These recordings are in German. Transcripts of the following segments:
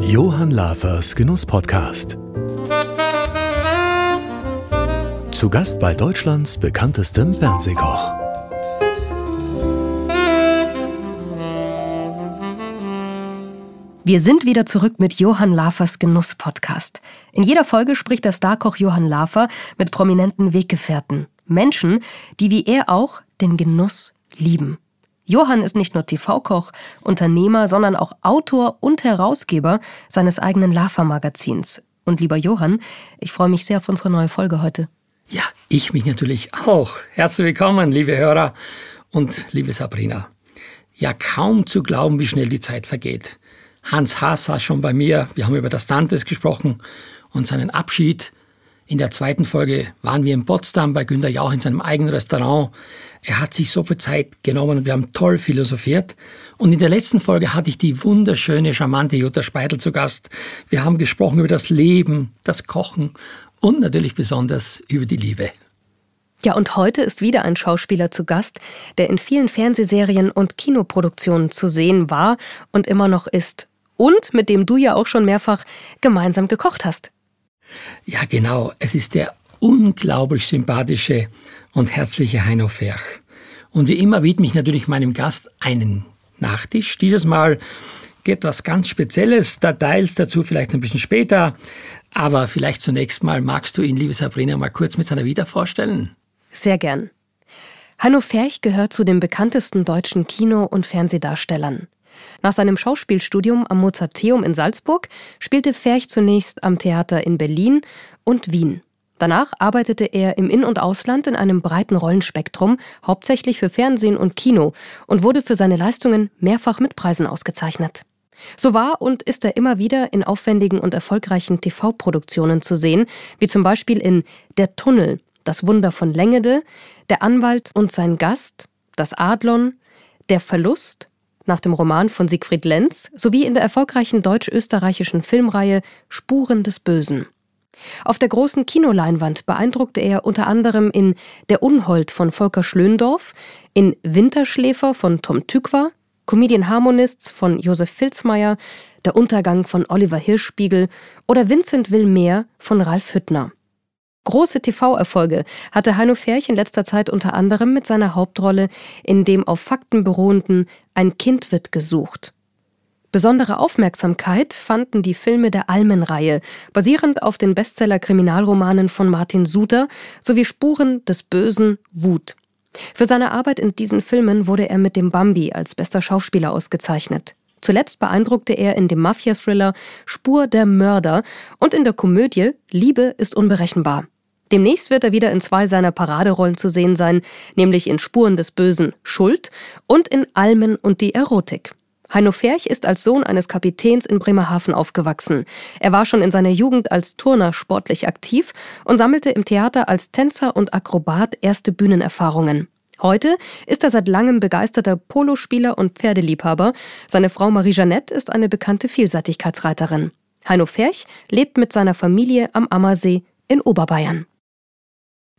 Johann Lafers Genuss-Podcast. Zu Gast bei Deutschlands bekanntestem Fernsehkoch. Wir sind wieder zurück mit Johann Lafers Genuss-Podcast. In jeder Folge spricht der Starkoch Johann Lafer mit prominenten Weggefährten. Menschen, die wie er auch den Genuss lieben. Johann ist nicht nur TV-Koch, Unternehmer, sondern auch Autor und Herausgeber seines eigenen Lava-Magazins. Und lieber Johann, ich freue mich sehr auf unsere neue Folge heute. Ja, ich mich natürlich auch. Herzlich willkommen, liebe Hörer und liebe Sabrina. Ja, kaum zu glauben, wie schnell die Zeit vergeht. Hans Haas saß schon bei mir. Wir haben über das Dantes gesprochen und seinen Abschied. In der zweiten Folge waren wir in Potsdam bei Günter Jauch in seinem eigenen Restaurant. Er hat sich so viel Zeit genommen und wir haben toll philosophiert. Und in der letzten Folge hatte ich die wunderschöne, charmante Jutta Speidel zu Gast. Wir haben gesprochen über das Leben, das Kochen und natürlich besonders über die Liebe. Ja, und heute ist wieder ein Schauspieler zu Gast, der in vielen Fernsehserien und Kinoproduktionen zu sehen war und immer noch ist und mit dem du ja auch schon mehrfach gemeinsam gekocht hast. Ja, genau. Es ist der unglaublich sympathische und herzliche Heino Ferch. Und wie immer widme ich natürlich meinem Gast einen Nachtisch. Dieses Mal geht was ganz Spezielles. Details dazu vielleicht ein bisschen später. Aber vielleicht zunächst mal magst du ihn, liebe Sabrina, mal kurz mit seiner Vita vorstellen? Sehr gern. Hanno Ferch gehört zu den bekanntesten deutschen Kino- und Fernsehdarstellern. Nach seinem Schauspielstudium am Mozarteum in Salzburg spielte Ferch zunächst am Theater in Berlin und Wien. Danach arbeitete er im In- und Ausland in einem breiten Rollenspektrum, hauptsächlich für Fernsehen und Kino, und wurde für seine Leistungen mehrfach mit Preisen ausgezeichnet. So war und ist er immer wieder in aufwendigen und erfolgreichen TV-Produktionen zu sehen, wie zum Beispiel in Der Tunnel, Das Wunder von Längede, Der Anwalt und sein Gast, Das Adlon, Der Verlust, nach dem Roman von Siegfried Lenz sowie in der erfolgreichen deutsch-österreichischen Filmreihe Spuren des Bösen. Auf der großen Kinoleinwand beeindruckte er unter anderem in Der Unhold von Volker Schlöndorff, in Winterschläfer von Tom Tykwer, Comedian Harmonists von Josef Filzmeier, Der Untergang von Oliver Hirschspiegel oder Vincent will mehr von Ralf Hüttner. Große TV-Erfolge hatte Heino Ferch in letzter Zeit unter anderem mit seiner Hauptrolle in dem auf Fakten beruhenden Ein Kind wird gesucht. Besondere Aufmerksamkeit fanden die Filme der Almen-Reihe, basierend auf den Bestseller-Kriminalromanen von Martin Suter sowie Spuren des Bösen Wut. Für seine Arbeit in diesen Filmen wurde er mit dem Bambi als bester Schauspieler ausgezeichnet. Zuletzt beeindruckte er in dem Mafia-Thriller Spur der Mörder und in der Komödie Liebe ist unberechenbar. Demnächst wird er wieder in zwei seiner Paraderollen zu sehen sein, nämlich in Spuren des Bösen Schuld und in Almen und die Erotik. Heino Ferch ist als Sohn eines Kapitäns in Bremerhaven aufgewachsen. Er war schon in seiner Jugend als Turner sportlich aktiv und sammelte im Theater als Tänzer und Akrobat erste Bühnenerfahrungen. Heute ist er seit langem begeisterter Polospieler und Pferdeliebhaber. Seine Frau Marie-Jeanette ist eine bekannte Vielseitigkeitsreiterin. Heino Ferch lebt mit seiner Familie am Ammersee in Oberbayern.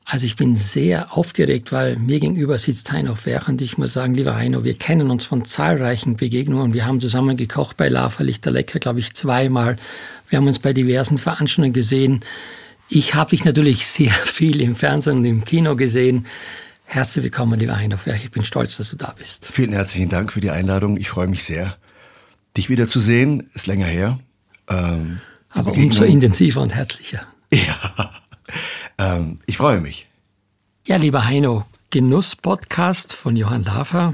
Also ich bin sehr aufgeregt, weil mir gegenüber sitzt Heino Ferch und ich muss sagen, lieber Heino, wir kennen uns von zahlreichen Begegnungen. Wir haben zusammen gekocht bei Lava Lichter Lecker, glaube ich, zweimal. Wir haben uns bei diversen Veranstaltungen gesehen. Ich habe dich natürlich sehr viel im Fernsehen und im Kino gesehen. Herzlich willkommen, lieber Heino Ferch. Ich bin stolz, dass du da bist. Vielen herzlichen Dank für die Einladung. Ich freue mich sehr, dich wieder zu sehen. Ist länger her. Ähm, Aber umso intensiver und herzlicher. Ja. Ähm, ich freue mich. Ja, lieber Heino, Genuss-Podcast von Johann Lafer.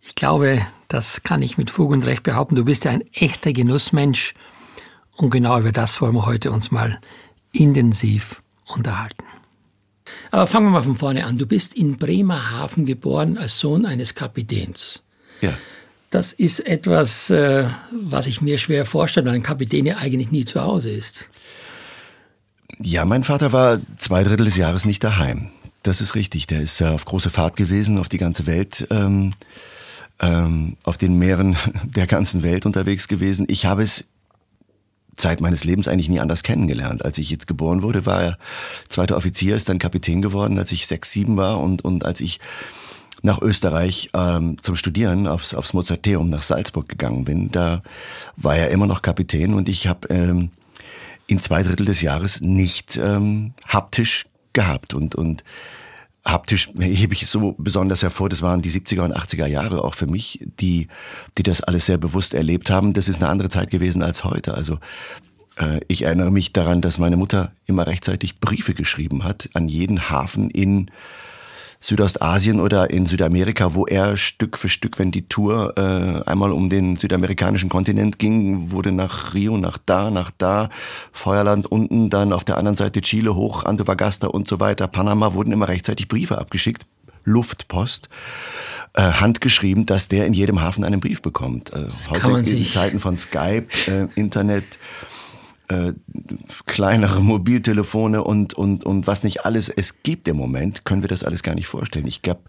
Ich glaube, das kann ich mit Fug und Recht behaupten. Du bist ja ein echter Genussmensch. Und genau über das wollen wir heute uns mal intensiv unterhalten. Aber fangen wir mal von vorne an. Du bist in Bremerhaven geboren als Sohn eines Kapitäns. Ja. Das ist etwas, äh, was ich mir schwer vorstelle, weil ein Kapitän ja eigentlich nie zu Hause ist. Ja, mein Vater war zwei Drittel des Jahres nicht daheim. Das ist richtig. Der ist auf große Fahrt gewesen, auf die ganze Welt, ähm, ähm, auf den Meeren der ganzen Welt unterwegs gewesen. Ich habe es Zeit meines Lebens eigentlich nie anders kennengelernt. Als ich jetzt geboren wurde, war er zweiter Offizier, ist dann Kapitän geworden, als ich sechs, sieben war und, und als ich nach Österreich ähm, zum Studieren aufs, aufs Mozarteum nach Salzburg gegangen bin, da war er immer noch Kapitän und ich habe ähm, ihn zwei Drittel des Jahres nicht ähm, haptisch gehabt und, und haptisch hebe ich so besonders hervor, das waren die 70er und 80er Jahre auch für mich, die, die das alles sehr bewusst erlebt haben. Das ist eine andere Zeit gewesen als heute. Also äh, ich erinnere mich daran, dass meine Mutter immer rechtzeitig Briefe geschrieben hat an jeden Hafen in Südostasien oder in Südamerika, wo er Stück für Stück, wenn die Tour äh, einmal um den südamerikanischen Kontinent ging, wurde nach Rio, nach da, nach da, Feuerland unten, dann auf der anderen Seite Chile hoch, Antofagasta und so weiter, Panama, wurden immer rechtzeitig Briefe abgeschickt, Luftpost äh, handgeschrieben, dass der in jedem Hafen einen Brief bekommt. Äh, heute in Zeiten von Skype, äh, Internet, äh, kleinere Mobiltelefone und, und, und was nicht alles es gibt im Moment, können wir das alles gar nicht vorstellen. Ich gab,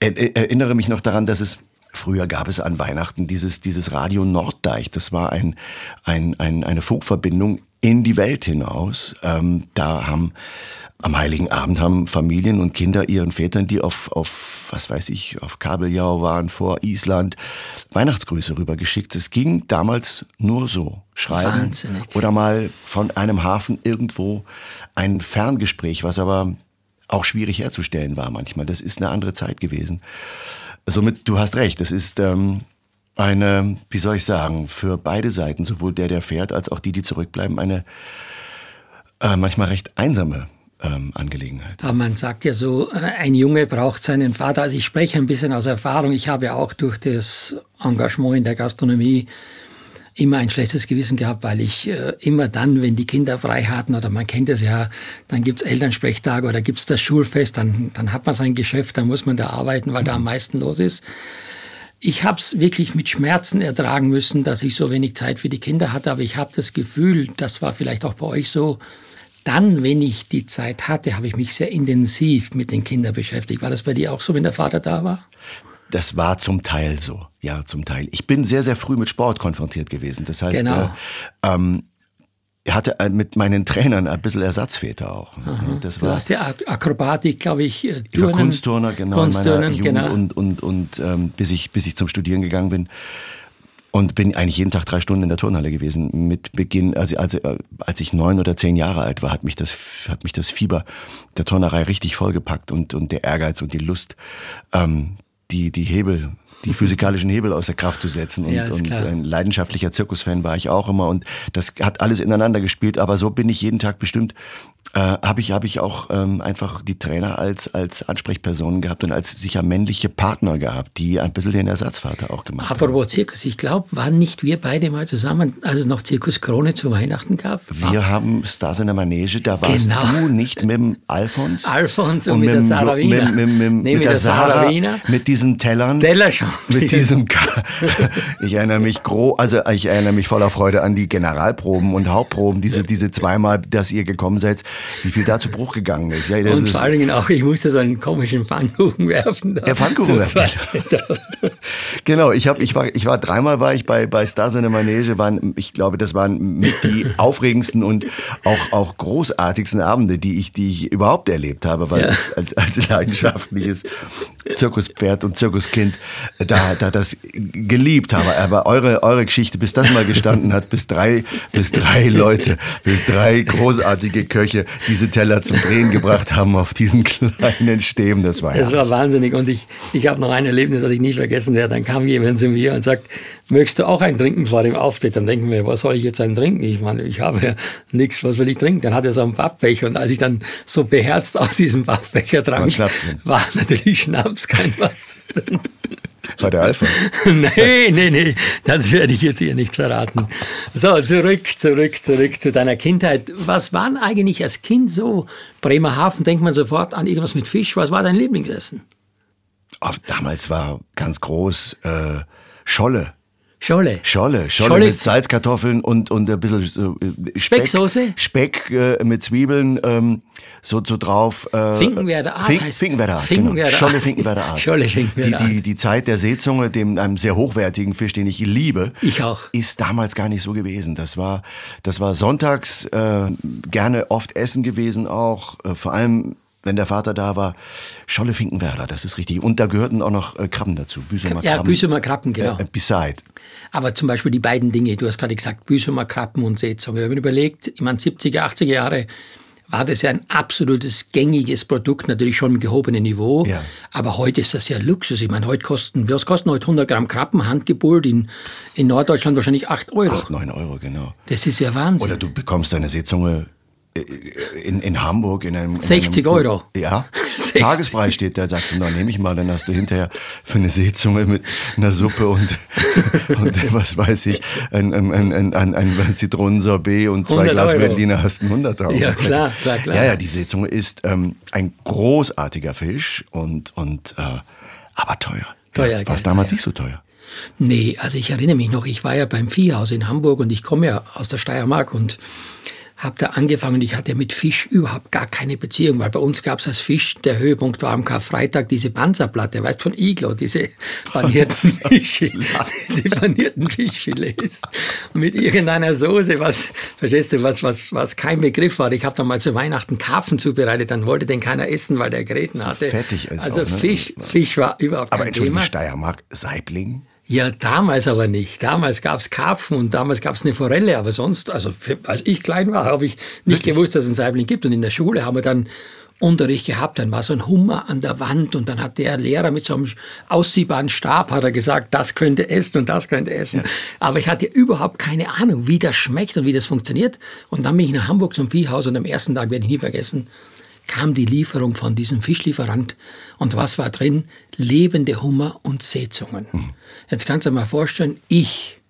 er, erinnere mich noch daran, dass es Früher gab es an Weihnachten dieses, dieses Radio Norddeich. Das war ein, ein, ein, eine Funkverbindung in die Welt hinaus. Ähm, da haben am Heiligen Abend haben Familien und Kinder ihren Vätern, die auf, auf was weiß ich, auf Kabeljau waren vor Island, Weihnachtsgrüße rübergeschickt. Es ging damals nur so. Schreiben Wahnsinnig. oder mal von einem Hafen irgendwo ein Ferngespräch, was aber auch schwierig herzustellen war manchmal. Das ist eine andere Zeit gewesen. Somit, du hast recht, das ist ähm, eine, wie soll ich sagen, für beide Seiten, sowohl der, der fährt, als auch die, die zurückbleiben, eine äh, manchmal recht einsame ähm, Angelegenheit. Aber man sagt ja so, äh, ein Junge braucht seinen Vater. Also ich spreche ein bisschen aus Erfahrung. Ich habe ja auch durch das Engagement in der Gastronomie immer ein schlechtes Gewissen gehabt, weil ich äh, immer dann, wenn die Kinder frei hatten, oder man kennt es ja, dann gibt's Elternsprechtage oder gibt's das Schulfest, dann, dann hat man sein Geschäft, dann muss man da arbeiten, weil da am meisten los ist. Ich habe es wirklich mit Schmerzen ertragen müssen, dass ich so wenig Zeit für die Kinder hatte, aber ich habe das Gefühl, das war vielleicht auch bei euch so, dann, wenn ich die Zeit hatte, habe ich mich sehr intensiv mit den Kindern beschäftigt. War das bei dir auch so, wenn der Vater da war? Das war zum Teil so, ja, zum Teil. Ich bin sehr, sehr früh mit Sport konfrontiert gewesen. Das heißt, genau. äh, ähm, hatte mit meinen Trainern ein bisschen Ersatzväter auch. Aha. Das war, du hast ja Akrobatik, glaube ich. Turnen, ich war Kunstturner, genau, Kunstturnen, in meiner Jugend genau. und, und, und ähm, bis, ich, bis ich zum Studieren gegangen bin. Und bin eigentlich jeden Tag drei Stunden in der Turnhalle gewesen. Mit Beginn, also, also als ich neun oder zehn Jahre alt war, hat mich das, hat mich das Fieber der Turnerei richtig vollgepackt und, und der Ehrgeiz und die Lust, ähm, die, die Hebel, die physikalischen Hebel außer Kraft zu setzen. Und, ja, und ein leidenschaftlicher Zirkusfan war ich auch immer. Und das hat alles ineinander gespielt. Aber so bin ich jeden Tag bestimmt äh, habe ich, hab ich auch ähm, einfach die Trainer als, als Ansprechpersonen gehabt und als sicher männliche Partner gehabt, die ein bisschen den Ersatzvater auch gemacht Aber haben. Apropos Zirkus, ich glaube, waren nicht wir beide mal zusammen, als es noch Zirkus Krone zu Weihnachten gab? Wir War haben Stars in der Manege, da warst genau. du nicht mit dem Alfons. Alfons und, und mit, mit der Sarah Wiener. Mit, mit, mit, nee, mit, der, der Sarah, Wiener. mit diesen Tellern. Teller schon. Mit diesem, ich erinnere mich groß, also ich erinnere mich voller Freude an die Generalproben und Hauptproben, diese, diese zweimal, dass ihr gekommen seid wie viel da zu Bruch gegangen ist. Ja, und vor allen Dingen auch, ich musste so einen komischen Pfannkuchen werfen. Da. Ja, Pfannkuchen werfen. genau, ich, hab, ich, war, ich war dreimal war ich bei, bei Stars in der Manege. Waren, ich glaube, das waren mit die aufregendsten und auch, auch großartigsten Abende, die ich, die ich überhaupt erlebt habe, weil ja. ich als, als leidenschaftliches Zirkuspferd und Zirkuskind da, da das geliebt habe. Aber eure, eure Geschichte, bis das mal gestanden hat, bis drei, bis drei Leute, bis drei großartige Köche diese Teller zum Drehen gebracht haben auf diesen kleinen Stäben, das war Das ja. war wahnsinnig. Und ich, ich habe noch ein Erlebnis, das ich nie vergessen werde. Dann kam jemand zu mir und sagt, möchtest du auch ein Trinken vor dem Auftritt? Dann denken wir, was soll ich jetzt ein Trinken? Ich meine, ich habe ja nichts, was will ich trinken? Dann hat er so einen Pappbecher und als ich dann so beherzt aus diesem Pappbecher trank, war natürlich Schnaps kein was. War der Alpha? nee, nee, nee, das werde ich jetzt hier nicht verraten. So, zurück, zurück, zurück zu deiner Kindheit. Was waren eigentlich als Kind so? Bremerhaven denkt man sofort an irgendwas mit Fisch. Was war dein Lieblingsessen? Oh, damals war ganz groß äh, Scholle. Scholle. Scholle. Scholle, Scholle mit Salzkartoffeln und, und ein bisschen so, äh, Speck. Specksoße? Speck äh, mit Zwiebeln ähm, so, so drauf. Äh, Finkenwerder Art Fink, heißt Finkenwerder Art, Finkenwerder genau. Scholle Finkenwerder Art. Scholle Finkenwerder Art. Die, die, die Zeit der Seezunge, dem einem sehr hochwertigen Fisch, den ich liebe, ich auch. ist damals gar nicht so gewesen. Das war, das war sonntags äh, gerne oft Essen gewesen auch, äh, vor allem wenn der Vater da war, Scholle Finkenwerder, das ist richtig. Und da gehörten auch noch äh, Krabben dazu. Büsumer ja, Krabben. Büsumer Krabben, genau. Äh, beside. Aber zum Beispiel die beiden Dinge, du hast gerade gesagt, Büsumer Krabben und Seezunge. Wir haben überlegt, ich meine, 70er, 80er Jahre war das ja ein absolutes gängiges Produkt, natürlich schon im gehobenen Niveau. Ja. Aber heute ist das ja Luxus. Ich meine, heute kosten, was kosten heute 100 Gramm Krabben, handgebullt in, in Norddeutschland wahrscheinlich 8 Euro. 8, 9 Euro, genau. Das ist ja Wahnsinn. Oder du bekommst deine Seezunge in, in Hamburg in einem. In 60 einem, Euro. Ja. 60. Tagespreis steht da, sagst du, na nehme ich mal, dann hast du hinterher für eine Seezunge mit einer Suppe und, und was weiß ich, ein, ein, ein, ein, ein Zitronensorbet und zwei Glas Euro. Berliner hast du 100 Euro. Ja, klar, klar, klar. Ja, ja, die Seezunge ist ähm, ein großartiger Fisch und, und äh, aber teuer. Teuer, ja, War es damals nicht so teuer? Nee, also ich erinnere mich noch, ich war ja beim Viehhaus in Hamburg und ich komme ja aus der Steiermark und habe da angefangen. Ich hatte mit Fisch überhaupt gar keine Beziehung, weil bei uns gab es als Fisch, der Höhepunkt war am Karfreitag diese Panzerplatte, weißt von Iglo, diese panierten Fische, diese panierten Fischfilets mit irgendeiner Soße, was, verstehst du, was, was, was kein Begriff war. Ich habe dann mal zu Weihnachten Karpfen zubereitet, dann wollte den keiner essen, weil der Gräten so hatte. Fertig ist also auch, ne? Fisch, Fisch war überhaupt Aber kein Thema. Aber Steiermark, Saibling? Ja, damals aber nicht. Damals gab's Karpfen und damals gab's eine Forelle, aber sonst, also für, als ich klein war, habe ich nicht Wirklich? gewusst, dass es einen Saibling gibt. Und in der Schule haben wir dann Unterricht gehabt, dann war so ein Hummer an der Wand und dann hat der Lehrer mit so einem aussiehbaren Stab hat er gesagt, das könnte essen und das könnte essen. Ja. Aber ich hatte überhaupt keine Ahnung, wie das schmeckt und wie das funktioniert. Und dann bin ich nach Hamburg zum Viehhaus und am ersten Tag werde ich nie vergessen, kam die Lieferung von diesem Fischlieferant und was war drin? Lebende Hummer und Seezungen. Mhm. Jetzt kannst du dir mal vorstellen, ich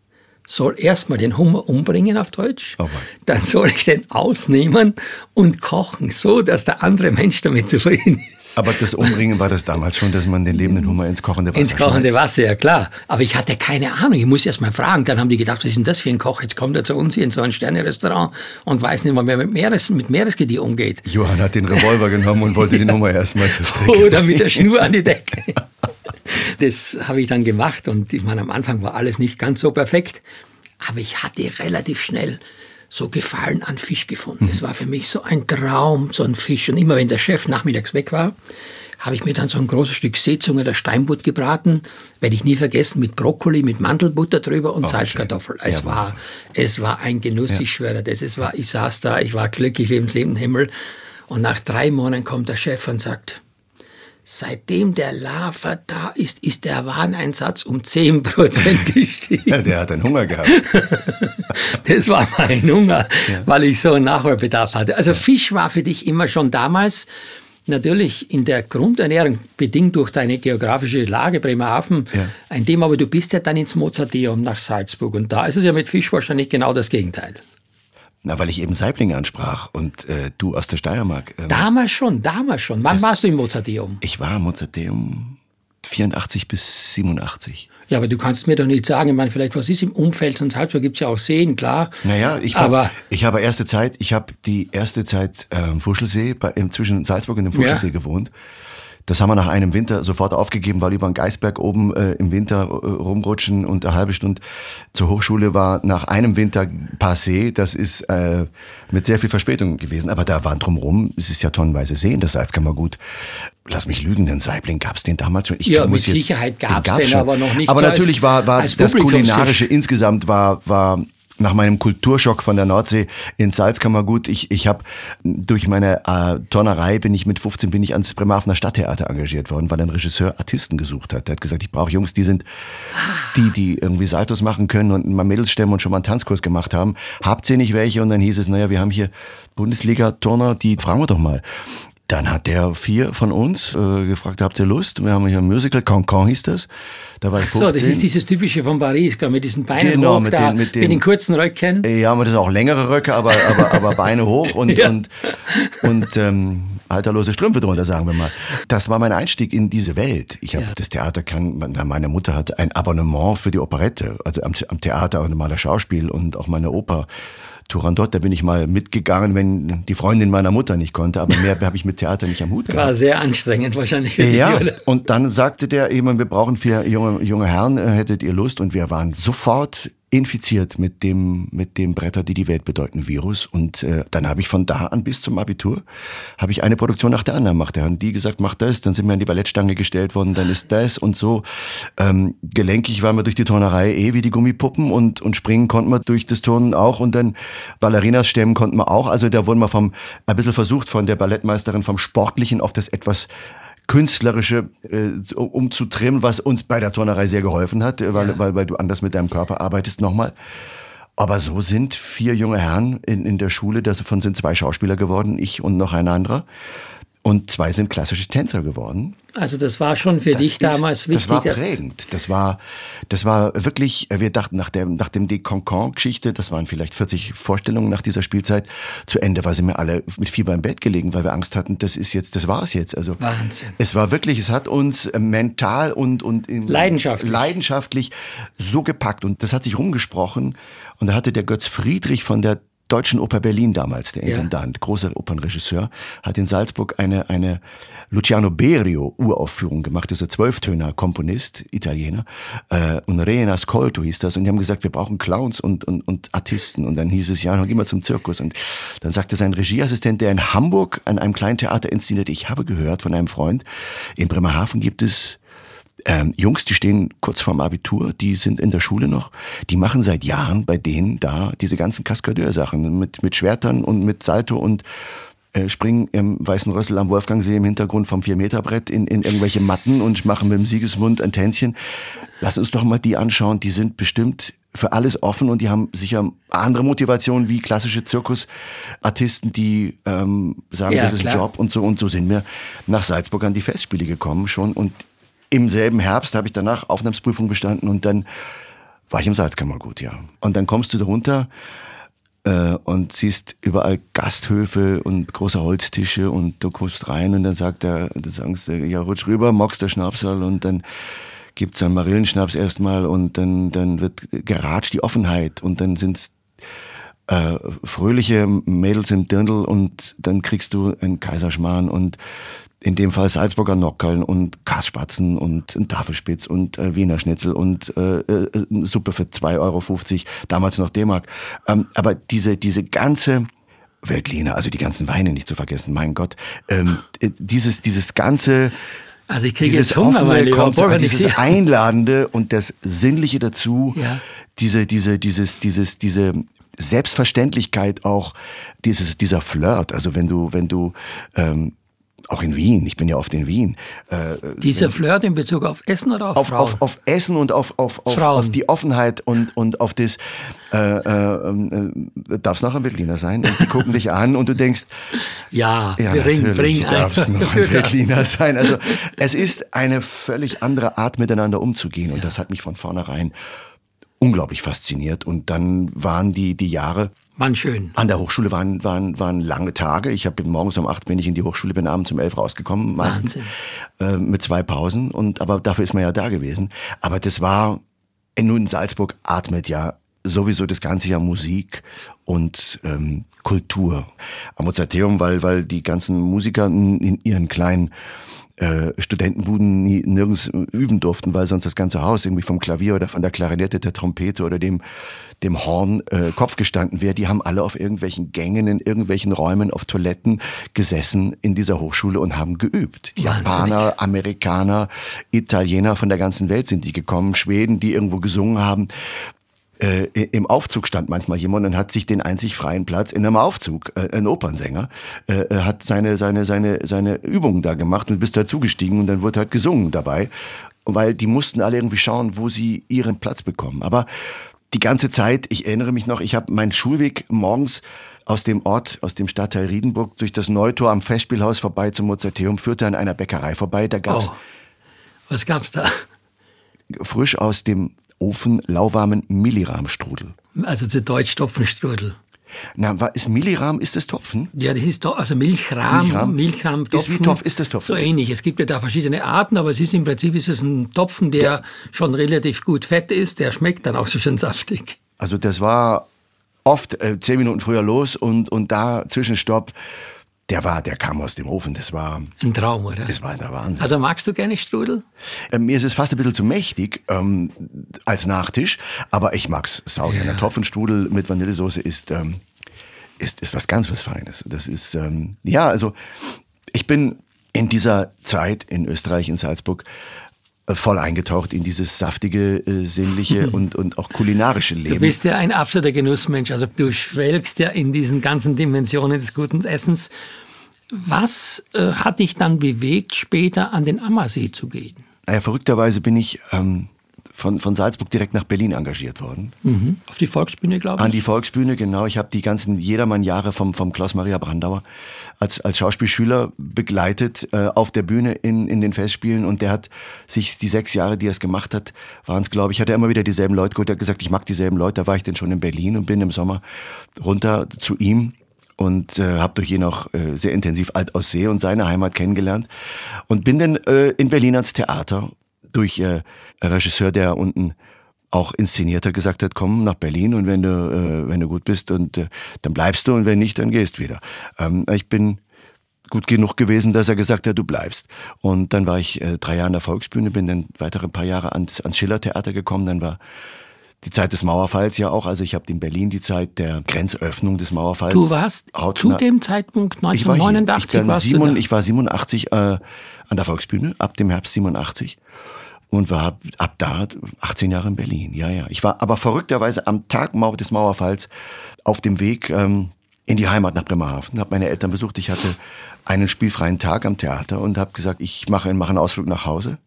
soll erstmal den Hummer umbringen auf Deutsch, oh dann soll ich den ausnehmen und kochen, so dass der andere Mensch damit zufrieden ist. Aber das Umbringen war das damals schon, dass man den lebenden Hummer ins kochende Wasser Ins kochende schmeißt. Wasser, ja klar. Aber ich hatte keine Ahnung, ich muss erst mal fragen. Dann haben die gedacht, was ist denn das für ein Koch? Jetzt kommt er zu uns hier in so ein Sterne-Restaurant und weiß nicht mal, wer mit, Meeres, mit Meeresgedieh umgeht. Johann hat den Revolver genommen und wollte den Hummer erstmal zur Strecke Oder mit der Schnur an die Decke. Das habe ich dann gemacht und ich meine, am Anfang war alles nicht ganz so perfekt, aber ich hatte relativ schnell so Gefallen an Fisch gefunden. Es war für mich so ein Traum, so ein Fisch. Und immer wenn der Chef nachmittags weg war, habe ich mir dann so ein großes Stück Seezunge der Steinbutt gebraten, werde ich nie vergessen, mit Brokkoli, mit Mandelbutter drüber und oh, Salzkartoffel. Es, ja, war, es war ein Genuss, ja. ich schwöre das. Es war, ich saß da, ich war glücklich wie im siebten Himmel. Und nach drei Monaten kommt der Chef und sagt, Seitdem der Lava da ist, ist der Wareneinsatz um 10% gestiegen. Ja, der hat einen Hunger gehabt. das war mein Hunger, ja. weil ich so einen Nachholbedarf hatte. Also Fisch war für dich immer schon damals natürlich in der Grundernährung, bedingt durch deine geografische Lage, Bremerhaven, ja. ein Thema, aber du bist ja dann ins Mozarteum nach Salzburg und da ist es ja mit Fisch wahrscheinlich genau das Gegenteil. Na, weil ich eben Saiblinge ansprach und äh, du aus der Steiermark. Ähm, damals schon, damals schon. Wann warst du im Mozarteum? Ich war im Mozarteum 84 bis 87. Ja, aber du kannst mir doch nicht sagen, ich meine, vielleicht was ist im Umfeld von Salzburg, gibt es ja auch Seen, klar. Naja, ich, aber, war, ich habe erste Zeit, ich habe die erste Zeit ähm, Fuschelsee, bei, zwischen Salzburg und dem Fuschelsee ja. gewohnt. Das haben wir nach einem Winter sofort aufgegeben, weil über den Geisberg oben äh, im Winter äh, rumrutschen und eine halbe Stunde zur Hochschule war nach einem Winter passé. Das ist äh, mit sehr viel Verspätung gewesen. Aber da waren drumherum, es ist ja tonnenweise See in der Salzkammergut. Lass mich lügen, den Saibling gab es den damals schon. Ich ja, mit Sicherheit gab es den, den aber noch nicht Aber natürlich war, war das Kulinarische insgesamt war, war nach meinem Kulturschock von der Nordsee in Salzkammergut, ich, ich habe durch meine äh, Turnerei bin ich mit 15 bin ich ans Bremerhavener Stadttheater engagiert worden, weil ein Regisseur Artisten gesucht hat. Der hat gesagt, ich brauche Jungs, die sind die, die irgendwie Saltos machen können und mal Mädels stemmen und schon mal einen Tanzkurs gemacht haben. Habt ihr nicht welche? Und dann hieß es, naja, wir haben hier Bundesliga-Turner, die fragen wir doch mal. Dann hat der vier von uns äh, gefragt, habt ihr Lust? Wir haben hier ein Musical, Cancan hieß das. Da war ich 15. so, das ist dieses typische von Paris, mit diesen Beinen genau, hoch, mit, da, den, mit, den, mit den kurzen Röcken. Ja, aber das auch längere Röcke, aber, aber, aber Beine hoch und, ja. und, und ähm, halterlose Strümpfe drunter, sagen wir mal. Das war mein Einstieg in diese Welt. Ich habe ja. das Theater kann, meine Mutter hatte ein Abonnement für die Operette, also am, am Theater und mal das Schauspiel und auch meine Oper Turandot, da bin ich mal mitgegangen, wenn die Freundin meiner Mutter nicht konnte, aber mehr habe ich mit Theater nicht am Hut gehabt. War sehr anstrengend wahrscheinlich. ja, und dann sagte der eben, wir brauchen vier junge, junge Herren, äh, hättet ihr Lust? Und wir waren sofort infiziert mit dem, mit dem Bretter, die die Welt bedeuten, Virus. Und äh, dann habe ich von da an bis zum Abitur, habe ich eine Produktion nach der anderen gemacht. Da haben die gesagt, mach das, dann sind wir an die Ballettstange gestellt worden, dann ist das und so. Ähm, gelenkig waren wir durch die Turnerei eh wie die Gummipuppen und, und springen konnten wir durch das Turnen auch und dann Ballerinas stemmen konnten wir auch. Also da wurden wir vom, ein bisschen versucht von der Ballettmeisterin vom Sportlichen auf das etwas künstlerische äh, umzutrimmen, was uns bei der Turnerei sehr geholfen hat, äh, weil, ja. weil, weil du anders mit deinem Körper arbeitest nochmal. Aber so sind vier junge Herren in, in der Schule, davon sind zwei Schauspieler geworden, ich und noch ein anderer. Und zwei sind klassische Tänzer geworden. Also das war schon für das dich ist, damals wichtig. Das war prägend. Das war, das war wirklich, wir dachten nach der, nach dem Deconcan-Geschichte, das waren vielleicht 40 Vorstellungen nach dieser Spielzeit, zu Ende war sie mir alle mit Fieber im Bett gelegen, weil wir Angst hatten, das ist jetzt, das war's jetzt. Also Wahnsinn. Es war wirklich, es hat uns mental und, und leidenschaftlich. leidenschaftlich so gepackt und das hat sich rumgesprochen. Und da hatte der Götz Friedrich von der Deutschen Oper Berlin damals, der Intendant, ja. großer Opernregisseur, hat in Salzburg eine, eine Luciano Berio Uraufführung gemacht, dieser Zwölftöner Komponist, Italiener, äh, und Re Ascolto hieß das, und die haben gesagt, wir brauchen Clowns und, und, und Artisten, und dann hieß es, ja, dann gehen wir zum Zirkus, und dann sagte sein Regieassistent, der in Hamburg an einem kleinen Theater inszeniert, ich habe gehört von einem Freund, in Bremerhaven gibt es ähm, Jungs, die stehen kurz vorm Abitur, die sind in der Schule noch, die machen seit Jahren bei denen da diese ganzen Kaskadeur-Sachen mit, mit Schwertern und mit Salto und äh, springen im Weißen Rössel am Wolfgangsee im Hintergrund vom Vier-Meter-Brett in, in irgendwelche Matten und machen mit dem Siegesmund ein Tänzchen. Lass uns doch mal die anschauen, die sind bestimmt für alles offen und die haben sicher andere Motivationen wie klassische Zirkusartisten, die ähm, sagen, ja, das ist klar. ein Job und so und so sind wir nach Salzburg an die Festspiele gekommen schon und im selben Herbst habe ich danach Aufnahmsprüfung bestanden und dann war ich im Salzkammergut, ja. Und dann kommst du da runter äh, und siehst überall Gasthöfe und große Holztische und du kommst rein und dann sagt er, du sagst, ja, rutsch rüber, magst der Schnapsal und dann gibt's einen Marillenschnaps erstmal und dann, dann wird geratscht die Offenheit und dann sind's äh, fröhliche Mädels im Dirndl und dann kriegst du einen Kaiserschmarrn und in dem Fall Salzburger Nockerln und Kasspatzen und ein Tafelspitz und äh, Wiener Schnitzel und äh, äh, Suppe für 2,50 Euro, damals noch D-Mark. Ähm, aber diese, diese ganze Weltliner, also die ganzen Weine nicht zu vergessen, mein Gott, ähm, äh, dieses, dieses ganze also ich kriege dieses jetzt Hunger, offene Konzept, dieses Einladende und das Sinnliche dazu, ja. diese, diese, dieses, dieses, diese Selbstverständlichkeit auch, dieses, dieser Flirt. Also wenn du, wenn du ähm, auch in Wien, ich bin ja oft in Wien. Äh, Dieser Flirt in Bezug auf Essen oder auf, auf Frauen? Auf, auf Essen und auf, auf, auf, auf, die Offenheit und, und auf das, äh, äh, äh darf es noch ein Berliner sein? Und die gucken dich an und du denkst, ja, ja bring, natürlich darf es noch ein Berliner sein. Also es ist eine völlig andere Art, miteinander umzugehen und ja. das hat mich von vornherein unglaublich fasziniert. Und dann waren die, die Jahre, waren schön. An der Hochschule waren, waren, waren lange Tage. Ich habe morgens um acht bin ich in die Hochschule, bin abends um elf rausgekommen, meistens. Äh, mit zwei Pausen. Und, aber dafür ist man ja da gewesen. Aber das war, nun in Salzburg atmet ja sowieso das ganze Jahr Musik und ähm, Kultur. Am Mozarteum, weil, weil die ganzen Musiker in ihren kleinen äh, Studentenbuden nie, nirgends üben durften, weil sonst das ganze Haus irgendwie vom Klavier oder von der Klarinette, der Trompete oder dem, dem Horn äh, Kopf gestanden wäre. Die haben alle auf irgendwelchen Gängen, in irgendwelchen Räumen, auf Toiletten gesessen in dieser Hochschule und haben geübt. Die Wahnsinnig. Japaner, Amerikaner, Italiener von der ganzen Welt sind die gekommen, Schweden, die irgendwo gesungen haben äh, im Aufzug stand manchmal jemand und hat sich den einzig freien Platz in einem Aufzug, äh, ein Opernsänger, äh, äh, hat seine, seine, seine, seine Übungen da gemacht und bist dazugestiegen und dann wurde halt gesungen dabei, weil die mussten alle irgendwie schauen, wo sie ihren Platz bekommen. Aber die ganze Zeit, ich erinnere mich noch, ich habe meinen Schulweg morgens aus dem Ort, aus dem Stadtteil Riedenburg, durch das Neutor am Festspielhaus vorbei zum Mozarteum, führte an einer Bäckerei vorbei. Da gab's oh. Was gab's da? Frisch aus dem Ofen lauwarmen Millirahmstrudel. Also zu Deutsch Topfenstrudel. Na, ist Milliram, ist das Topfen? Ja, das ist also Milchrahm, Milchrahm, Milchrahm Topfen. Ist wie Topf, ist das Topfen? So ähnlich. Es gibt ja da verschiedene Arten, aber es ist im Prinzip ist es ein Topfen, der, der schon relativ gut fett ist, der schmeckt dann auch so schön saftig. Also das war oft äh, zehn Minuten früher los und, und da Zwischenstopp. Der war, der kam aus dem Ofen. Das war ein Traum, oder? Das war der Wahnsinn. Also magst du gerne Strudel? Äh, mir ist es fast ein bisschen zu mächtig ähm, als Nachtisch, aber ich mag's sau gerne. Ja. Topfenstrudel mit Vanillesoße ist ähm, ist ist was ganz was Feines. Das ist ähm, ja also ich bin in dieser Zeit in Österreich in Salzburg voll eingetaucht in dieses saftige, äh, sinnliche und, und auch kulinarische Leben. Du bist ja ein absoluter Genussmensch. Also du schwelgst ja in diesen ganzen Dimensionen des guten Essens. Was äh, hat dich dann bewegt, später an den Ammersee zu gehen? Naja, verrückterweise bin ich ähm, von, von Salzburg direkt nach Berlin engagiert worden. Mhm. Auf die Volksbühne, glaube ich? An die Volksbühne, genau. Ich habe die ganzen Jedermann-Jahre vom, vom Klaus-Maria Brandauer als, als Schauspielschüler begleitet äh, auf der Bühne in, in den Festspielen und der hat sich die sechs Jahre, die er es gemacht hat, waren es, glaube ich, hat er immer wieder dieselben Leute geholt. Er hat gesagt, ich mag dieselben Leute. Da war ich denn schon in Berlin und bin im Sommer runter zu ihm und äh, habe durch ihn auch äh, sehr intensiv Altaussee und seine Heimat kennengelernt und bin dann äh, in Berlin ans Theater durch äh, einen Regisseur, der unten auch inszeniert hat, gesagt hat, komm nach Berlin und wenn du, äh, wenn du gut bist und äh, dann bleibst du und wenn nicht, dann gehst wieder. Ähm, ich bin gut genug gewesen, dass er gesagt hat, du bleibst. Und dann war ich äh, drei Jahre an der Volksbühne, bin dann weitere paar Jahre ans, ans Schillertheater gekommen, dann war die Zeit des Mauerfalls ja auch. Also ich habe in Berlin die Zeit der Grenzöffnung des Mauerfalls. Du warst zu dem Zeitpunkt 1989 ich war, ich, ich, war ich war 87 äh, an der Volksbühne, ab dem Herbst 87 und war ab da 18 Jahre in Berlin. Ja, ja. Ich war aber verrückterweise am Tag des Mauerfalls auf dem Weg ähm, in die Heimat nach Bremerhaven, habe meine Eltern besucht. Ich hatte einen spielfreien Tag am Theater und habe gesagt, ich mache, mache einen Ausflug nach Hause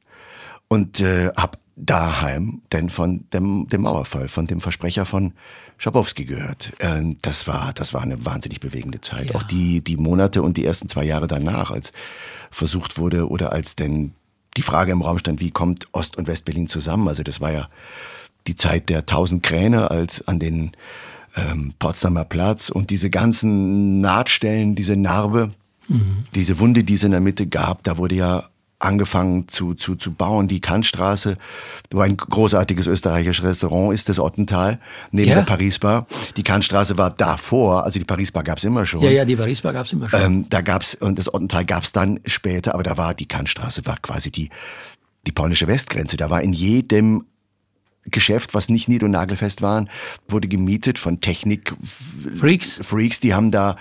und äh, habe daheim denn von dem, dem Mauerfall, von dem Versprecher von Schabowski gehört. Äh, das war, das war eine wahnsinnig bewegende Zeit. Ja. Auch die, die Monate und die ersten zwei Jahre danach, als versucht wurde oder als denn die Frage im Raum stand, wie kommt Ost- und Westberlin zusammen? Also das war ja die Zeit der tausend Kräne, als an den ähm, Potsdamer Platz und diese ganzen Nahtstellen, diese Narbe, mhm. diese Wunde, die es in der Mitte gab, da wurde ja angefangen zu, zu, zu bauen. Die Kantstraße, wo ein großartiges österreichisches Restaurant ist, das Ottental, neben ja. der Paris-Bar. Die Kantstraße war davor, also die Paris-Bar gab's immer schon. Ja, ja, die Paris-Bar gab's immer schon. Ähm, da gab's, und das Ottental gab's dann später, aber da war die Kantstraße, war quasi die, die polnische Westgrenze. Da war in jedem Geschäft, was nicht nied- und nagelfest waren, wurde gemietet von Technik Freaks. Freaks, die haben da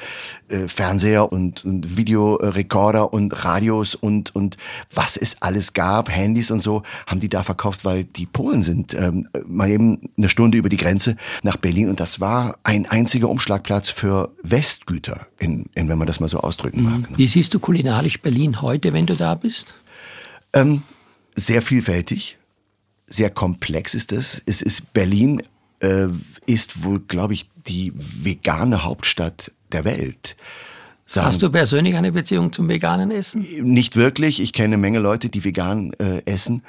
äh, Fernseher und, und Videorekorder und Radios und und was es alles gab, Handys und so, haben die da verkauft, weil die Polen sind ähm, mal eben eine Stunde über die Grenze nach Berlin und das war ein einziger Umschlagplatz für Westgüter, in, in, wenn man das mal so ausdrücken mag. Mhm. Ne? Wie siehst du kulinarisch Berlin heute, wenn du da bist? Ähm, sehr vielfältig sehr komplex ist es. Es ist Berlin äh, ist wohl, glaube ich, die vegane Hauptstadt der Welt. Sagen, Hast du persönlich eine Beziehung zum veganen Essen? Nicht wirklich. Ich kenne eine Menge Leute, die vegan äh, essen.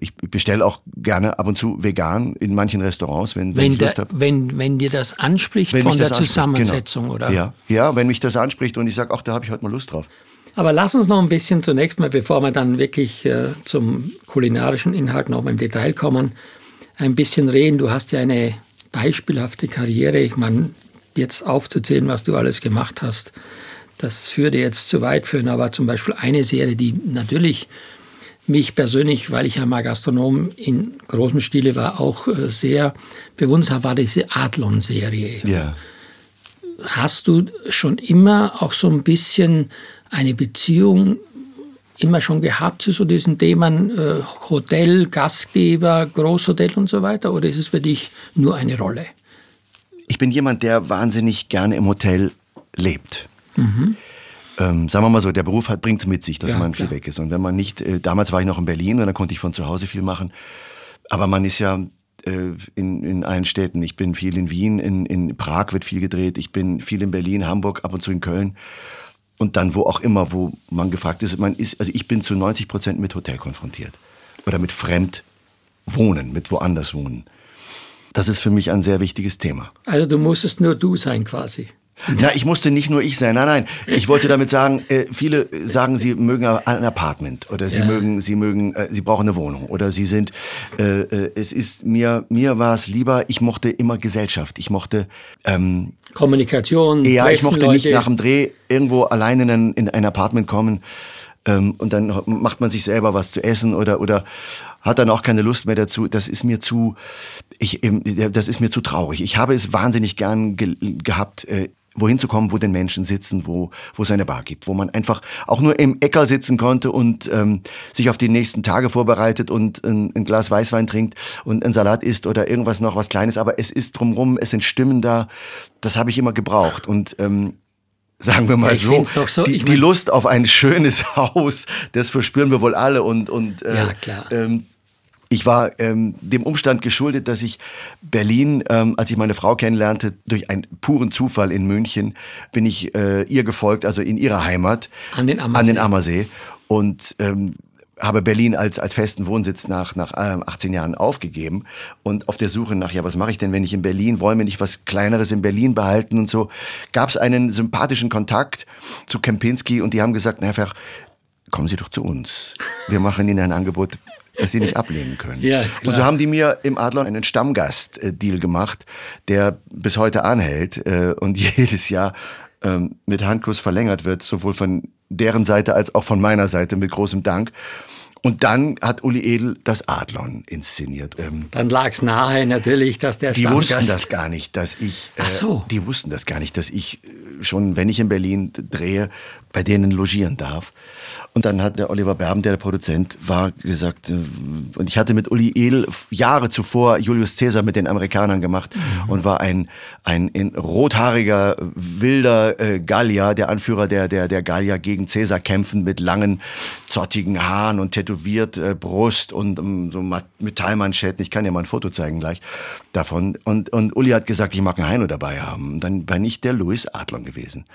Ich bestelle auch gerne ab und zu vegan in manchen Restaurants, wenn, wenn, wenn ich Lust habe. Wenn, wenn dir das anspricht wenn von der genau. Zusammensetzung, genau. oder? Ja, ja, wenn mich das anspricht und ich sage, ach, da habe ich heute mal Lust drauf. Aber lass uns noch ein bisschen zunächst mal, bevor wir dann wirklich äh, zum kulinarischen Inhalt noch mal im Detail kommen, ein bisschen reden. Du hast ja eine beispielhafte Karriere. Ich meine, jetzt aufzuzählen, was du alles gemacht hast, das würde jetzt zu weit führen. Aber zum Beispiel eine Serie, die natürlich mich persönlich, weil ich ja mal Gastronom in großem Stile war, auch äh, sehr bewundert habe, war diese Adlon-Serie. Ja. Hast du schon immer auch so ein bisschen eine Beziehung immer schon gehabt zu so diesen Themen äh, Hotel, Gastgeber, Großhotel und so weiter? Oder ist es für dich nur eine Rolle? Ich bin jemand, der wahnsinnig gerne im Hotel lebt. Mhm. Ähm, sagen wir mal so, der Beruf bringt es mit sich, dass ja, man viel klar. weg ist. Und wenn man nicht, äh, damals war ich noch in Berlin und dann konnte ich von zu Hause viel machen. Aber man ist ja äh, in, in allen Städten. Ich bin viel in Wien, in, in Prag wird viel gedreht, ich bin viel in Berlin, Hamburg, ab und zu in Köln und dann wo auch immer, wo man gefragt ist, man ist, also ich bin zu 90 Prozent mit Hotel konfrontiert oder mit Fremdwohnen, mit woanders wohnen. Das ist für mich ein sehr wichtiges Thema. Also du musstest nur du sein quasi. Na, ich musste nicht nur ich sein. Nein, nein. Ich wollte damit sagen, äh, viele sagen, sie mögen ein Apartment oder sie Ja. mögen, sie mögen, äh, sie brauchen eine Wohnung oder sie sind. Äh, äh, es ist mir, mir war es lieber. Ich mochte immer Gesellschaft. Ich mochte. Ähm, Kommunikation. ja, ich mochte nicht Leute. nach dem Dreh irgendwo allein in ein, in ein Apartment kommen ähm, und dann macht man sich selber was zu essen oder oder hat dann auch keine Lust mehr dazu. Das ist mir zu, ich, ähm, das ist mir zu traurig. Ich habe es wahnsinnig gern ge gehabt. Äh, wohin zu kommen, wo den Menschen sitzen, wo, wo es eine Bar gibt, wo man einfach auch nur im Äcker sitzen konnte und ähm, sich auf die nächsten Tage vorbereitet und ein, ein Glas Weißwein trinkt und ein Salat isst oder irgendwas noch was Kleines. Aber es ist drumrum, es sind Stimmen da. Das habe ich immer gebraucht und ähm, sagen wir mal ich so, so, die, die Lust auf ein schönes Haus, das verspüren wir wohl alle und und äh, Ja, klar. Ähm, ich war ähm, dem Umstand geschuldet, dass ich Berlin, ähm, als ich meine Frau kennenlernte, durch einen puren Zufall in München, bin ich äh, ihr gefolgt, also in ihrer Heimat. An den Ammersee. An den Ammersee. Und ähm, habe Berlin als, als festen Wohnsitz nach, nach ähm, 18 Jahren aufgegeben und auf der Suche nach, ja, was mache ich denn, wenn ich in Berlin, wollen wir nicht was Kleineres in Berlin behalten und so, gab es einen sympathischen Kontakt zu Kempinski und die haben gesagt, na, Ferch, kommen Sie doch zu uns. Wir machen Ihnen ein Angebot, das Sie nicht ablehnen können. Ja, ist klar. Und so haben die mir im Adlon einen Stammgast-Deal gemacht, der bis heute anhält äh, und jedes Jahr ähm, mit Handkuss verlängert wird, sowohl von deren Seite als auch von meiner Seite mit großem Dank. Und dann hat Uli Edel das Adlon inszeniert. Ähm, Dann lag es nahe natürlich, dass der die Stammgast... wussten das gar nicht, dass ich. Äh, Ach so. Die wussten das gar nicht, dass ich äh, schon, wenn ich in Berlin drehe, bei denen logieren darf. Und dann hat der Oliver Berben, der der Produzent war, gesagt, äh, und ich hatte mit Uli Edel Jahre zuvor Julius Caesar mit den Amerikanern gemacht Mhm. und war ein, ein, ein rothaariger, wilder äh, Gallier, der Anführer der, der, der Gallier gegen Caesar kämpfen mit langen, zottigen Haaren und tätowiert äh, Brust und ähm, so Ma- Metallmanschetten. Ich kann dir mal ein Foto zeigen gleich davon. Und, und Uli hat gesagt, ich mag einen Heino dabei haben. Dann bin ich der Louis Adlon gewesen.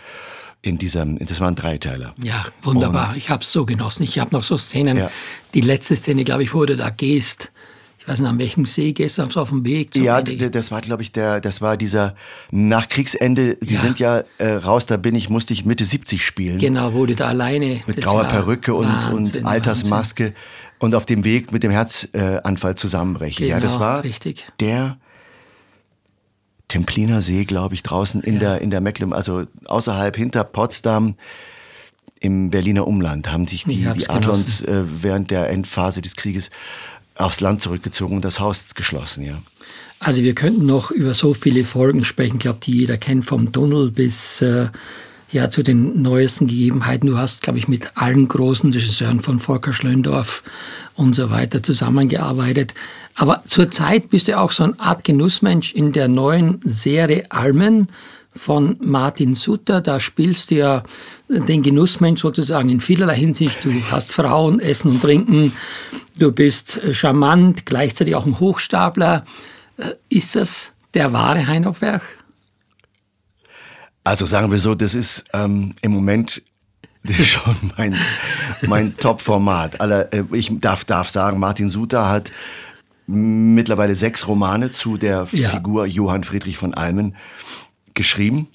In diesem, das war ein Dreiteiler. Ja, wunderbar. Und- ich habe es so genossen. Ich habe noch so Szenen. Ja. Die letzte Szene, glaube ich, wo du da gehst. Ich weiß nicht, an welchem See gehst du auf dem Weg. Ja, Ende? das war, glaube ich, der, das war dieser nach Kriegsende. Die Ja. sind ja äh, raus. Da bin ich, musste ich Mitte 70 spielen. Genau, wo du da alleine. mit das grauer Perücke und, Wahnsinn, und Altersmaske und auf dem Weg mit dem Herzanfall zusammenbrechen. ja, das Genau, war richtig. der Templiner See, glaube ich, draußen in der in der Mecklenburg, also außerhalb hinter Potsdam im Berliner Umland haben sich die, Ich die Adlons äh, während der Endphase des Krieges aufs Land zurückgezogen und das Haus geschlossen, ja. Also wir könnten noch über so viele Folgen sprechen, glaube die jeder kennt, vom Tunnel bis äh, ja zu den neuesten Gegebenheiten. Du hast, glaube ich, mit allen großen Regisseuren von Volker Schlöndorff und so weiter zusammengearbeitet. Aber zurzeit bist du auch so eine Art Genussmensch in der neuen Serie Almen von Martin Sutter. Da spielst du ja den Genussmensch sozusagen in vielerlei Hinsicht. Du hast Frauen, Essen und Trinken. Du bist äh, charmant, gleichzeitig auch ein Hochstapler. Äh, Ist das der wahre Heinhoffwerk? Also sagen wir so, das ist ähm, im Moment schon mein, mein Top-Format. Äh, Ich darf, darf sagen, Martin Suter hat mittlerweile sechs Romane zu der Ja. Figur Johann Friedrich von Almen geschrieben.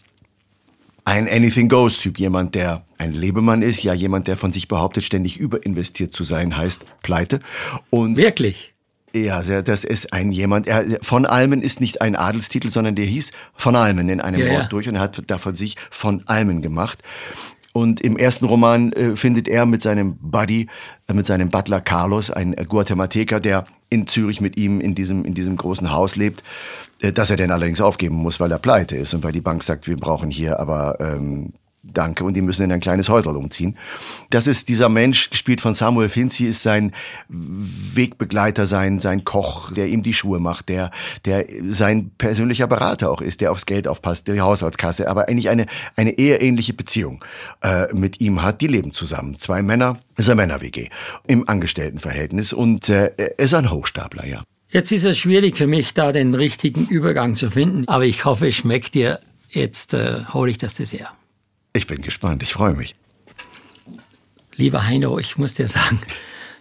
Ein Anything Goes-Typ, jemand, der ein Lebemann ist, ja jemand, der von sich behauptet, ständig überinvestiert zu sein, heißt Pleite. Und Wirklich? Ja, das ist ein jemand. Er, von Almen ist nicht ein Adelstitel, sondern der hieß von Almen in einem Ja, Wort ja. durch und er hat davon sich von Almen gemacht. Und im ersten Roman äh, findet er mit seinem Buddy, äh, mit seinem Butler Carlos, ein äh, Guatemalteker, der in Zürich mit ihm in diesem, in diesem großen Haus lebt, äh, das er dann allerdings aufgeben muss, weil er pleite ist und weil die Bank sagt, wir brauchen hier aber ähm, Danke. Und die müssen in ein kleines Häuserl umziehen. Das ist dieser Mensch, gespielt von Samuel Finzi, ist sein Wegbegleiter, sein, sein Koch, der ihm die Schuhe macht, der, der sein persönlicher Berater auch ist, der aufs Geld aufpasst, die Haushaltskasse, aber eigentlich eine, eine eheähnliche Beziehung äh, mit ihm hat. Die leben zusammen. Zwei Männer, ist ein Männer-WG im Angestelltenverhältnis und äh, ist ein Hochstapler, ja. Jetzt ist es schwierig für mich, da den richtigen Übergang zu finden. Aber ich hoffe, es schmeckt dir. Jetzt äh, hole ich das Dessert. Ich bin gespannt, ich freue mich. Lieber Heino, ich muss dir sagen,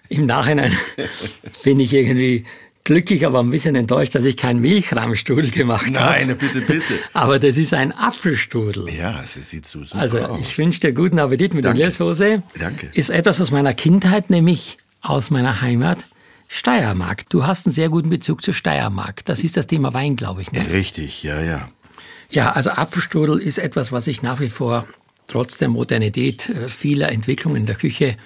im Nachhinein bin ich irgendwie glücklich, aber ein bisschen enttäuscht, dass ich keinen Milchrahmstrudel gemacht habe. Nein, bitte, bitte. Aber das ist ein Apfelstrudel. Ja, es sieht so super Also aus. ich wünsche dir guten Appetit mit Danke. der Lillsoße. Danke. Ist etwas aus meiner Kindheit, nämlich aus meiner Heimat Steiermark. Du hast einen sehr guten Bezug zur Steiermark. Das ist das Thema Wein, glaube ich. Ne? Richtig, ja, ja. Ja, also Apfelstrudel ist etwas, was ich nach wie vor trotz der Modernität äh, vieler Entwicklungen in der Küche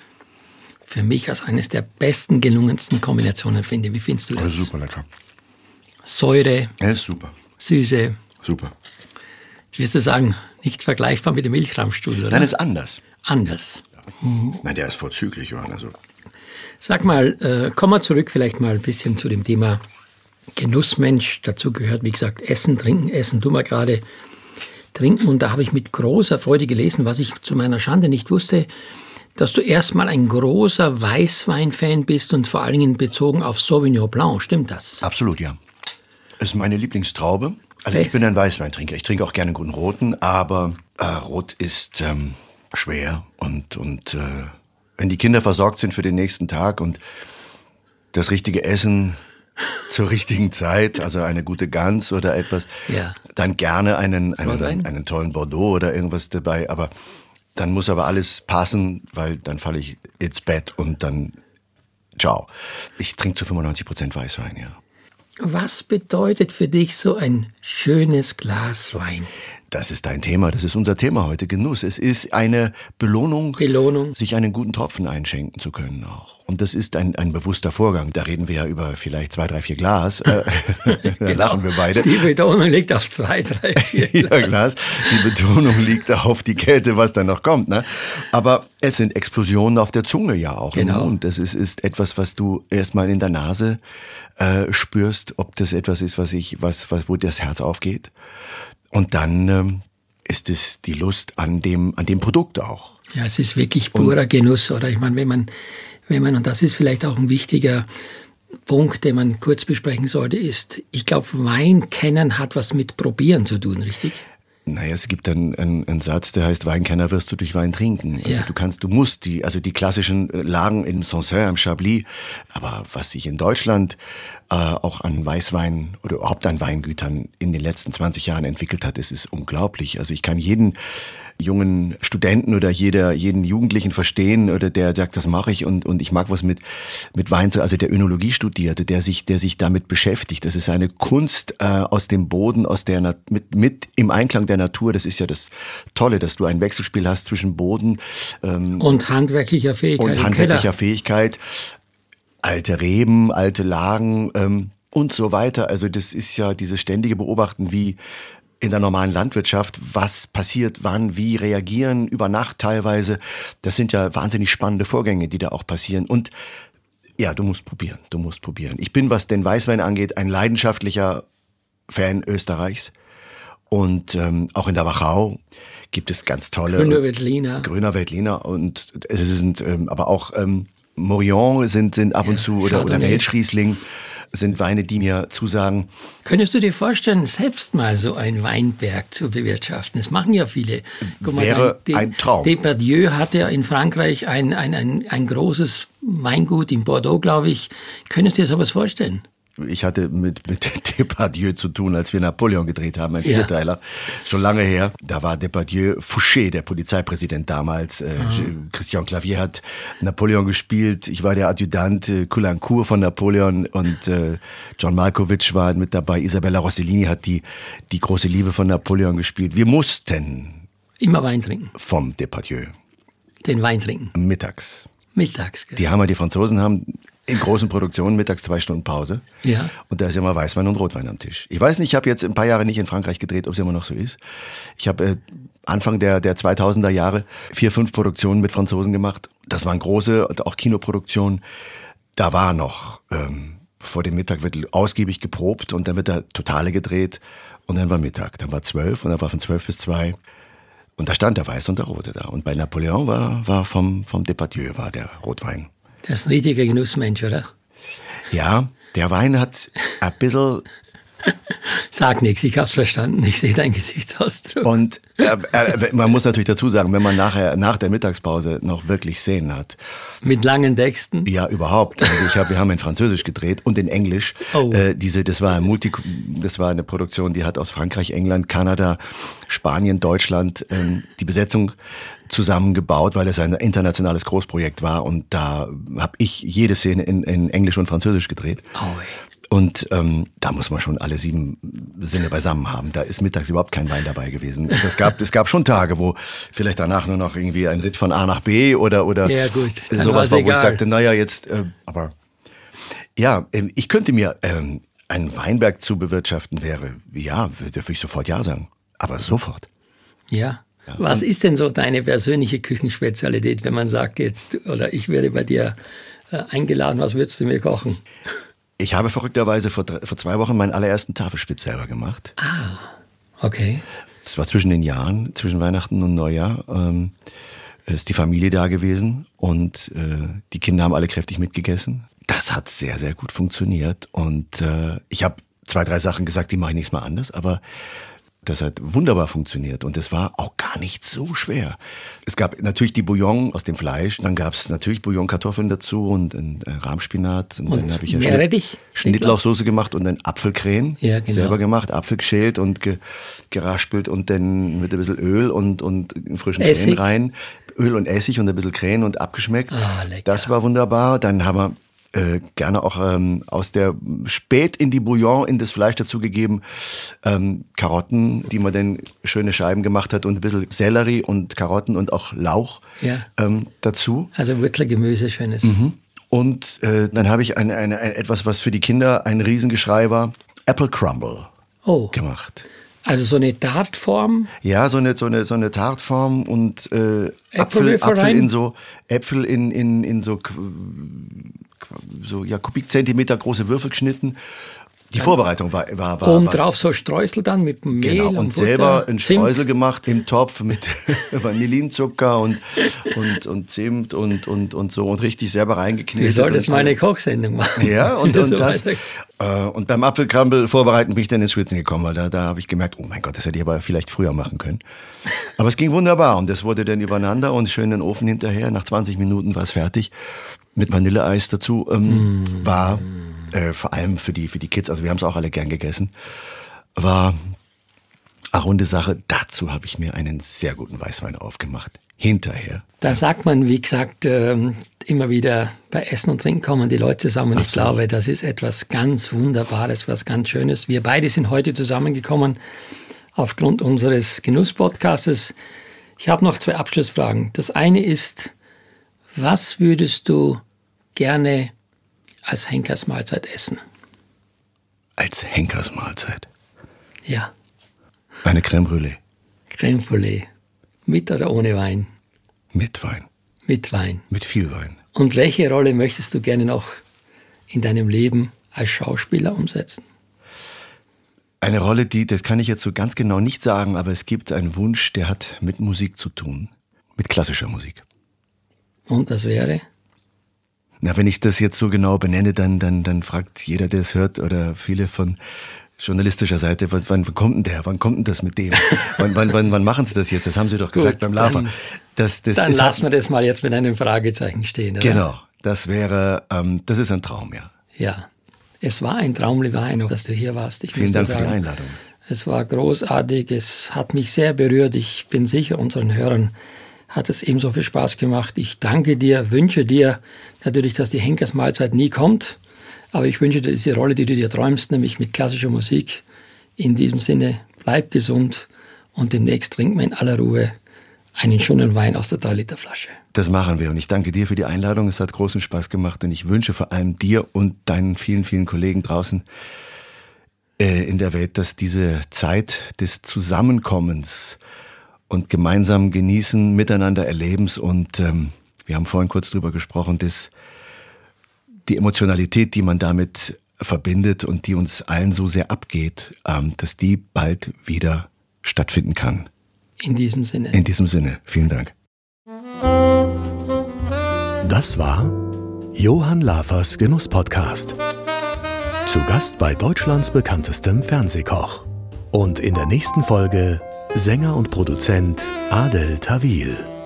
für mich als eines der besten, gelungensten Kombinationen finde. Wie findest du das? Also super lecker. Säure, Er ist super, Süße. super. Jetzt wirst du sagen, nicht vergleichbar mit dem Milchraumstrudel, oder? Nein, ist anders. Anders. Nein, der ist vorzüglich, Johann. Also, Sag mal, äh, kommen wir zurück vielleicht mal ein bisschen zu dem Thema Genussmensch. Dazu gehört, wie gesagt, Essen, Trinken. Essen tun wir gerade. Trinken. Und da habe ich mit großer Freude gelesen, was ich zu meiner Schande nicht wusste, dass du erstmal ein großer Weißwein-Fan bist und vor allen Dingen bezogen auf Sauvignon Blanc. Stimmt das? absolut, ja. Ist meine Lieblingstraube. Also Echt? ich bin ein Weißweintrinker. Ich trinke auch gerne guten Roten, aber äh, Rot ist ähm, schwer und, und äh, wenn die Kinder versorgt sind für den nächsten Tag und das richtige Essen zur richtigen Zeit, also eine gute Gans oder etwas, Ja. dann gerne einen, einen, einen tollen Bordeaux oder irgendwas dabei, aber dann muss aber alles passen, weil dann falle ich ins Bett und dann ciao. Ich trinke zu 95 Prozent Weißwein, ja. Was bedeutet für dich so ein schönes Glas Wein? Das ist dein Thema, das ist unser Thema heute, Genuss. Es ist eine Belohnung, Belohnung. sich einen guten Tropfen einschenken zu können auch. Und das ist ein, ein bewusster Vorgang. Da reden wir ja über vielleicht zwei, drei, vier Glas. Äh, da lachen wir beide. Die Betonung liegt auf zwei, drei, vier. Ja, Glas. Die Betonung liegt auf die Kälte, was da noch kommt. Ne? Aber es sind Explosionen auf der Zunge ja auch Genau. im Mund. Das ist, ist etwas, was du erstmal in der Nase äh, spürst, ob das etwas ist, was ich, was, was, wo das Herz aufgeht. Und dann ähm, ist es die Lust an dem, an dem Produkt auch. Ja, es ist wirklich purer Genuss, oder? Ich meine, wenn man, wenn man, und das ist vielleicht auch ein wichtiger Punkt, den man kurz besprechen sollte, ist, ich glaube, Wein kennen hat was mit Probieren zu tun, richtig? Naja, es gibt einen, einen, einen Satz, der heißt, Weinkenner wirst du durch Wein trinken. Also Ja. du kannst, du musst die, also die klassischen äh, Lagen im Sancerre, am Chablis, aber was sich in Deutschland äh, auch an Weißwein oder überhaupt an Weingütern in den letzten 20 Jahren entwickelt hat, das ist unglaublich. Also ich kann jeden jungen Studenten oder jeder, jeden Jugendlichen verstehen oder der sagt, das mache ich und, und ich mag was mit, mit Wein zu, also der Önologie studierte, der sich, der sich damit beschäftigt. Das ist eine Kunst äh, aus dem Boden, aus der, Nat mit, mit im Einklang der Natur. Das ist ja das Tolle, dass du ein Wechselspiel hast zwischen Boden ähm, Und handwerklicher Fähigkeit. und handwerklicher. Fähigkeit, alte Reben, alte Lagen ähm, und so weiter. Also das ist ja dieses ständige Beobachten, wie in der normalen Landwirtschaft, was passiert, wann, wie reagieren, über Nacht teilweise. Das sind ja wahnsinnig spannende Vorgänge, die da auch passieren. Und ja, du musst probieren, du musst probieren. Ich bin, was den Weißwein angeht, ein leidenschaftlicher Fan Österreichs. Und ähm, auch in der Wachau gibt es ganz tolle. Grüner Veltliner. Grüner Veltliner und es sind ähm, aber auch ähm, Morillon sind, sind ab und zu oder, oder Chardonnay. Welschriesling sind Weine, die mir zusagen. Könntest du dir vorstellen, selbst mal so einen Weinberg zu bewirtschaften? Das machen ja viele. Wäre De- ein Traum. Depardieu hatte ja in Frankreich ein, ein, ein, ein großes Weingut in Bordeaux, glaube ich. Könntest du dir sowas vorstellen? Ich hatte mit, mit Depardieu zu tun, als wir Napoleon gedreht haben, ein Ja. Vierteiler, schon lange her. Da war Depardieu Fouché, der Polizeipräsident damals. Äh, Christian Clavier hat Napoleon gespielt. Ich war der Adjutant äh, Coulaincourt von Napoleon und äh, John Malkovich war mit dabei. Isabella Rossellini hat die, die große Liebe von Napoleon gespielt. Wir mussten Immer Wein trinken. vom Depardieu Den Wein trinken. mittags. Mittags. gell? Die haben die Franzosen haben in großen Produktionen mittags zwei Stunden Pause. Ja. Und da ist immer Weißwein und Rotwein am Tisch. Ich weiß nicht, ich habe jetzt ein paar Jahre nicht in Frankreich gedreht, ob es immer noch so ist. Ich habe äh, Anfang der, der 2000er Jahre vier, fünf Produktionen mit Franzosen gemacht. Das waren große, auch Kinoproduktionen. Da war noch, ähm, vor dem Mittag wird ausgiebig geprobt und dann wird da Totale gedreht und dann war Mittag. Dann war zwölf und dann war von zwölf bis zwei und da stand der Weiß und der Rote da. Und bei Napoleon war, war vom, vom Depardieu war der Rotwein. Das ist ein richtiger Genussmensch, oder? Ja, der Wein hat ein bisschen Sag nichts, ich hab's verstanden. Ich sehe deinen Gesichtsausdruck. Und man muss natürlich dazu sagen, wenn man nachher nach der Mittagspause noch wirklich Szenen hat. Mit langen Texten? Ja, überhaupt. Also ich hab, wir haben in Französisch gedreht und in Englisch. Oh. Äh, diese, das war ein Multi, das war eine Produktion, die hat aus Frankreich, England, Kanada, Spanien, Deutschland ähm, die Besetzung zusammengebaut, weil es ein internationales Großprojekt war und da habe ich jede Szene in, in Englisch und Französisch gedreht. Oh, ey. Und ähm, da muss man schon alle sieben Sinne beisammen haben. Da ist mittags überhaupt kein Wein dabei gewesen. Und es gab, es gab schon Tage, wo vielleicht danach nur noch irgendwie ein Ritt von A nach B oder oder Ja, gut. Dann sowas war, wo ich egal. sagte, naja, jetzt, äh, aber ja, ähm, ich könnte mir ähm, einen Weinberg zu bewirtschaften wäre, ja, würde ich sofort ja sagen. Aber sofort. Ja. Was ist denn so deine persönliche Küchenspezialität, wenn man sagt jetzt, oder ich werde bei dir äh, eingeladen, was würdest du mir kochen? Ich habe verrückterweise vor, vor zwei Wochen meinen allerersten Tafelspitz selber gemacht. Okay. Das war zwischen den Jahren, zwischen Weihnachten und Neujahr. Ähm, ist die Familie da gewesen und äh, die Kinder haben alle kräftig mitgegessen. Das hat sehr, sehr gut funktioniert. Und äh, ich habe zwei, drei Sachen gesagt, die mache ich nächstes Mal anders, aber das hat wunderbar funktioniert und es war auch gar nicht so schwer. Es gab natürlich die Bouillon aus dem Fleisch, dann gab es natürlich Bouillon-Kartoffeln dazu und, und äh, Rahmspinat und, Und dann habe ich ja Meerrettich? Schnittlauchsoße gemacht und dann Apfelkrähen Ja, genau. selber gemacht, Apfel geschält und ge, geraspelt und dann mit ein bisschen Öl und, und frischen Essig? Krähen rein. Öl und Essig und ein bisschen Krähen und abgeschmeckt. Ah. Das war wunderbar. Dann haben wir äh, gerne auch ähm, aus der spät in die Bouillon in das Fleisch dazugegeben ähm, Karotten, die man dann schöne Scheiben gemacht hat und ein bisschen Sellerie und Karotten und auch Lauch Ja. ähm, dazu. Also Wurzelgemüse, schönes. Und äh, dann habe ich ein, ein, ein, etwas, was für die Kinder ein Riesengeschrei war, Apple Crumble Oh, gemacht. also so eine Dartform. Ja, so eine, so eine, so eine Tartform und äh, Apfel, Äpfelwürfel Apfel rein? in so, Äpfel in, in, in so, so ja, Kubikzentimeter große Würfel geschnitten. Die Vorbereitung war, war, war, Oben drauf so Streusel dann mit Mehl Genau, und, und Butter, selber ein. Streusel gemacht im Topf mit Vanillinzucker und, und, und Zimt und, und, und so und richtig selber Du reingeknetet. solltest und mal eine Kochsendung machen. Ja, und, und so das. Äh, und beim Apfelkrambel vorbereiten bin ich dann ins Schwitzen gekommen, weil da, da habe ich gemerkt, oh mein Gott, das hätte ich aber vielleicht früher machen können. Aber es ging wunderbar und das wurde dann übereinander und schön in den Ofen hinterher. Nach 20 Minuten war es fertig. Mit Vanilleeis dazu. Ähm, War äh, vor allem für die, für die Kids, also wir haben es auch alle gern gegessen, war eine runde Sache. Dazu habe ich mir einen sehr guten Weißwein aufgemacht. Hinterher. Da sagt man, wie gesagt, ähm, immer wieder bei Essen und Trinken kommen die Leute zusammen. Und ich glaube, das ist etwas ganz Wunderbares, was ganz Schönes. Wir beide sind heute zusammengekommen aufgrund unseres Genuss-Podcastes. Ich habe noch zwei Abschlussfragen. Das eine ist, was würdest du gerne als Henkersmahlzeit essen? Als Henkersmahlzeit. Ja, Eine Crème Brûlée Crème Brûlée. Mit oder ohne Wein? mit Wein. Mit Wein. Mit viel Wein. Und welche Rolle möchtest du gerne noch in deinem Leben als Schauspieler umsetzen? Eine Rolle, die, das kann ich jetzt so ganz genau nicht sagen, aber es gibt einen Wunsch, der hat mit Musik zu tun. Mit klassischer Musik. Und das wäre? Na, wenn ich das jetzt so genau benenne, dann, dann, dann fragt jeder, der es hört, oder viele von journalistischer Seite, wann, wann kommt denn der? Wann kommt denn das mit dem? wann, wann, wann, wann machen sie das jetzt? Das haben sie doch gesagt beim Lava. dann- Das, das Dann ist lassen wir das mal jetzt mit einem Fragezeichen stehen. Oder? Genau, das wäre, ähm, das ist ein Traum, ja. Ja. Es war ein Traum, lieber Heino, dass du hier warst. Ich Vielen Dank für die sagen, Einladung. Es war großartig, es hat mich sehr berührt. Ich bin sicher, unseren Hörern hat es ebenso viel Spaß gemacht. Ich danke dir, wünsche dir natürlich, dass die Henkersmahlzeit nie kommt. Aber ich wünsche dir diese Rolle, die du dir träumst, nämlich mit klassischer Musik. In diesem Sinne, bleib gesund und demnächst trinken wir in aller Ruhe einen schönen Wein aus der 3-Liter-Flasche. Das machen wir und ich danke dir für die Einladung. Es hat großen Spaß gemacht und ich wünsche vor allem dir und deinen vielen, vielen Kollegen draußen äh, in der Welt, dass diese Zeit des Zusammenkommens und gemeinsam genießen, miteinander Erlebens und ähm, wir haben vorhin kurz drüber gesprochen, dass die Emotionalität, die man damit verbindet und die uns allen so sehr abgeht, ähm, dass die bald wieder stattfinden kann. In diesem Sinne. In diesem Sinne, vielen Dank. Das war Johann Lafers Genuss-Podcast. Zu Gast bei Deutschlands bekanntestem Fernsehkoch. Und in der nächsten Folge Sänger und Produzent Adel Tawil.